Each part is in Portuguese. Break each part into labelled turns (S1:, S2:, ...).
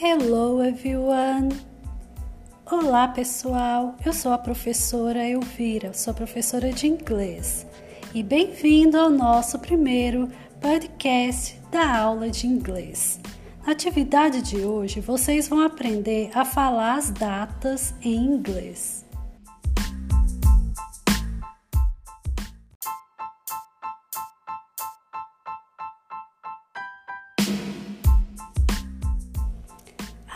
S1: Hello everyone! Olá pessoal, eu sou a professora Elvira, sou professora de inglês e bem-vindo ao nosso primeiro podcast da aula de inglês. Na atividade de hoje vocês vão aprender a falar as datas em inglês.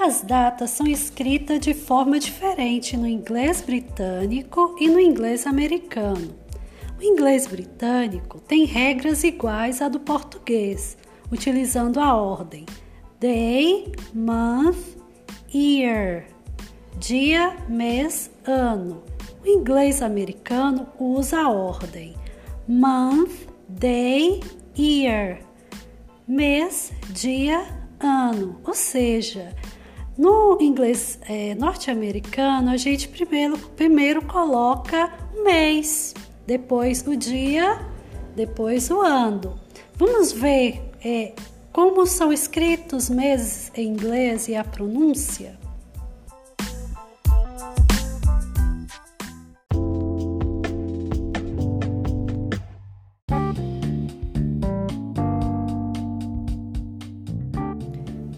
S1: As datas são escritas de forma diferente no inglês britânico e no inglês americano. O inglês britânico tem regras iguais à do português, utilizando a ordem day, month, year, dia, mês, ano. O inglês americano usa a ordem month, day, year, mês, dia, ano, ou seja, no inglês é, norte-americano, a gente primeiro, primeiro coloca o mês, depois o dia, depois o ano. Vamos ver é, como são escritos meses em inglês e a pronúncia?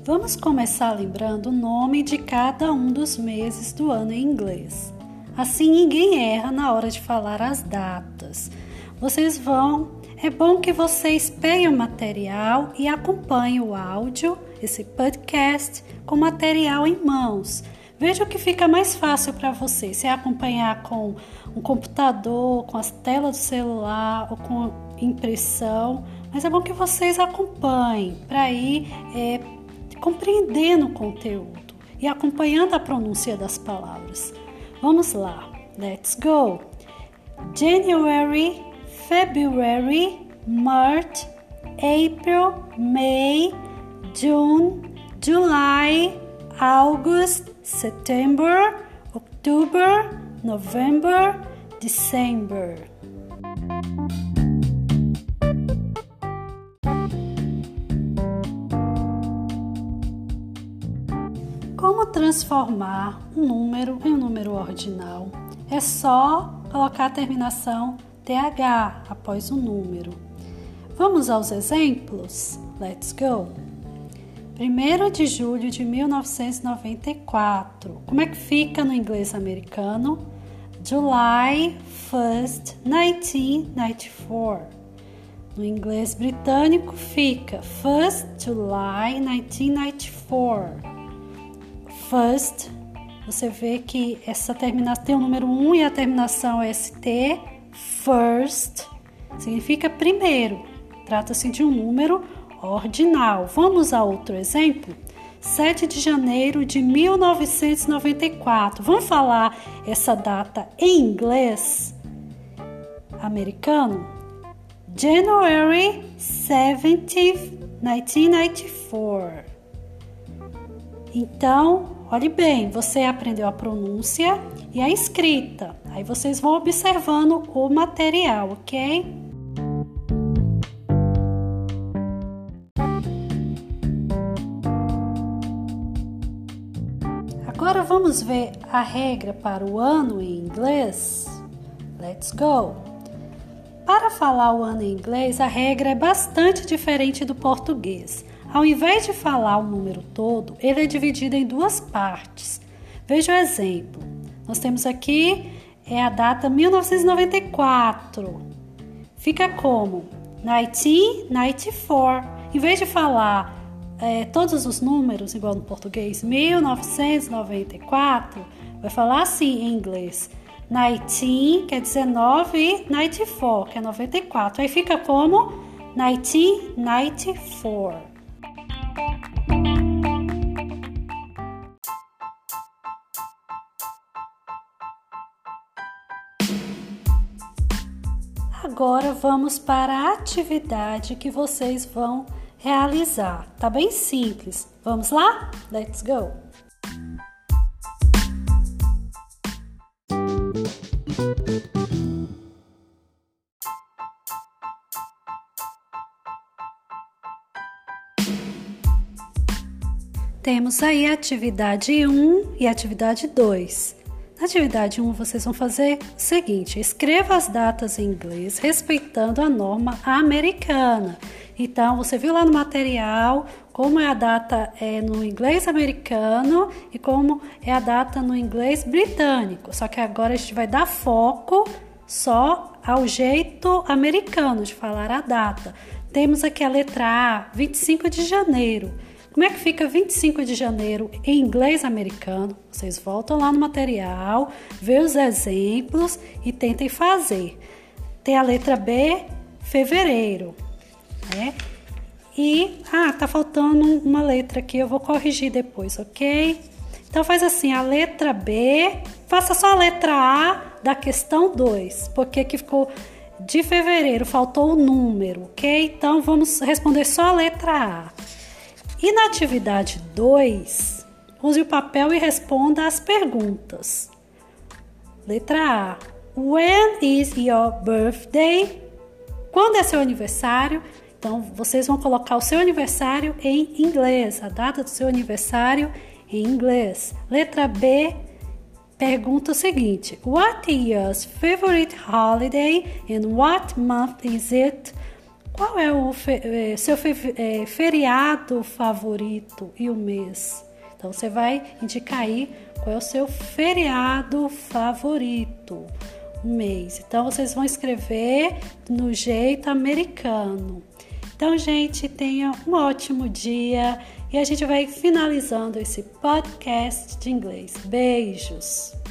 S1: Vamos começar lembrando o nome de cada um dos meses do ano em inglês. Assim ninguém erra na hora de falar as datas. Vocês vão. É bom que vocês peguem o material e acompanhem o áudio, esse podcast, com material em mãos. Veja o que fica mais fácil para vocês, se é acompanhar com um computador, com as telas do celular ou com impressão. Mas é bom que vocês acompanhem para ir é, compreendendo o conteúdo e acompanhando a pronúncia das palavras. Vamos lá, let's go! January, February, March, April, May, June, July, August, September, October, November, December. Como transformar um número em um número ordinal? É só colocar a terminação TH após o número. Vamos aos exemplos? Let's go! 1 de julho de 1994. Como é que fica no inglês americano? July 1st, 1994. No inglês britânico fica 1st July 1994 first, você vê que essa terminação tem o número 1 e a terminação é ST, first, significa primeiro. Trata-se de um número ordinal. Vamos a outro exemplo? 7 de janeiro de 1994. Vamos falar essa data em inglês americano? January 17, 1994. Então, olhe bem, você aprendeu a pronúncia e a escrita. Aí vocês vão observando o material, ok? Agora vamos ver a regra para o ano em inglês. Let's go! Para falar o ano em inglês, a regra é bastante diferente do português. Ao invés de falar o número todo, ele é dividido em duas partes. Veja o exemplo. Nós temos aqui é a data 1994. Fica como 1994. Em vez de falar é, todos os números, igual no português, 1994, vai falar assim em inglês. 19 quer dizer 9 e 94, que é 94. Aí fica como 1994. Agora vamos para a atividade que vocês vão realizar. Tá bem simples. Vamos lá? Let's go! Temos aí a atividade 1 e a atividade 2. Atividade 1, vocês vão fazer o seguinte: escreva as datas em inglês respeitando a norma americana. Então, você viu lá no material como é a data é, no inglês americano e como é a data no inglês britânico. Só que agora a gente vai dar foco só ao jeito americano de falar a data. Temos aqui a letra A, 25 de janeiro. Como é que fica 25 de janeiro em inglês americano? Vocês voltam lá no material, vê os exemplos e tentem fazer. Tem a letra B, fevereiro, né? E, ah, tá faltando uma letra aqui, eu vou corrigir depois, ok? Então faz assim, a letra B, faça só a letra A da questão 2, porque aqui ficou de fevereiro, faltou o número, ok? Então vamos responder só a letra A. E na atividade 2, use o papel e responda as perguntas. Letra A. When is your birthday? Quando é seu aniversário? Então, vocês vão colocar o seu aniversário em inglês, a data do seu aniversário em inglês. Letra B. Pergunta o seguinte: What is your favorite holiday and what month is it? Qual é o é, seu é, feriado favorito e o mês? Então você vai indicar aí qual é o seu feriado favorito, mês. Então vocês vão escrever no jeito americano. Então, gente, tenha um ótimo dia e a gente vai finalizando esse podcast de inglês. Beijos!